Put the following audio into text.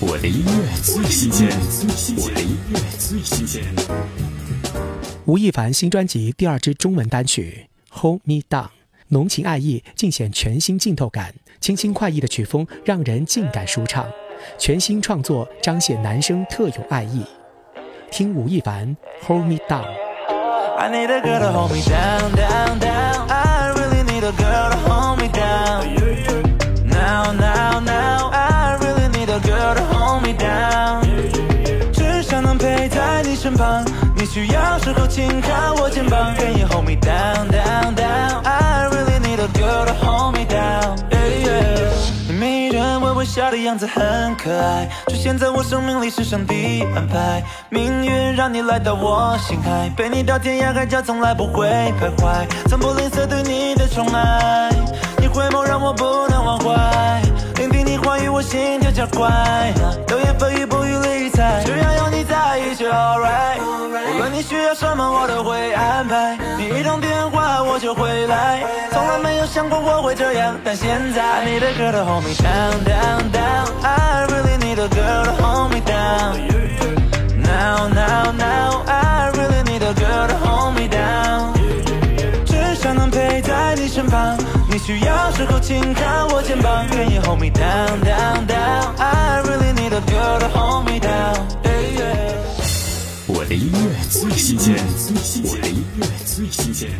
我的音乐最新鲜，我的音乐最新鲜。吴亦凡新专辑第二支中文单曲《Hold Me Down》，浓情爱意尽显全新浸透感，轻轻快意的曲风让人尽感舒畅。全新创作彰显男生特有爱意。听吴亦凡《Hold Me Down i need a girl to hold me down down down i really need a girl》。旁，你需要时候请靠我肩膀。Can you hold me down, down, down? I really need a girl to hold me down. 你迷人微微笑的样子很可爱，出现在我生命里是上帝安排，命运让你来到我心海，陪你到天涯海角，从来不会徘徊，从不吝啬对你的宠爱，你回眸让我不能忘怀，聆听你话语我心跳加快，流言蜚语不予理睬，你需要什么我都会安排，你一通电话我就回来，从来没有想过我会这样，但现在 I need a girl to hold me down, down, down. I really need a girl to hold me down. Now, now, now. I really need a girl to hold me down. 只想能陪在你身旁，你需要时候请靠我肩膀。Can you hold me down, down, down? 我的音乐最新鲜，我的音乐最新鲜。